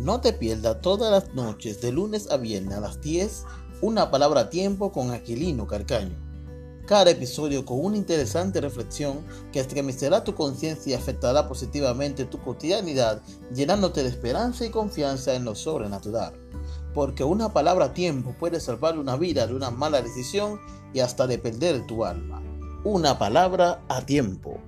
No te pierdas todas las noches de lunes a viernes a las 10 una palabra a tiempo con Aquilino Carcaño. Cada episodio con una interesante reflexión que estremecerá tu conciencia y afectará positivamente tu cotidianidad, llenándote de esperanza y confianza en lo sobrenatural. Porque una palabra a tiempo puede salvar una vida de una mala decisión y hasta de perder tu alma. Una palabra a tiempo.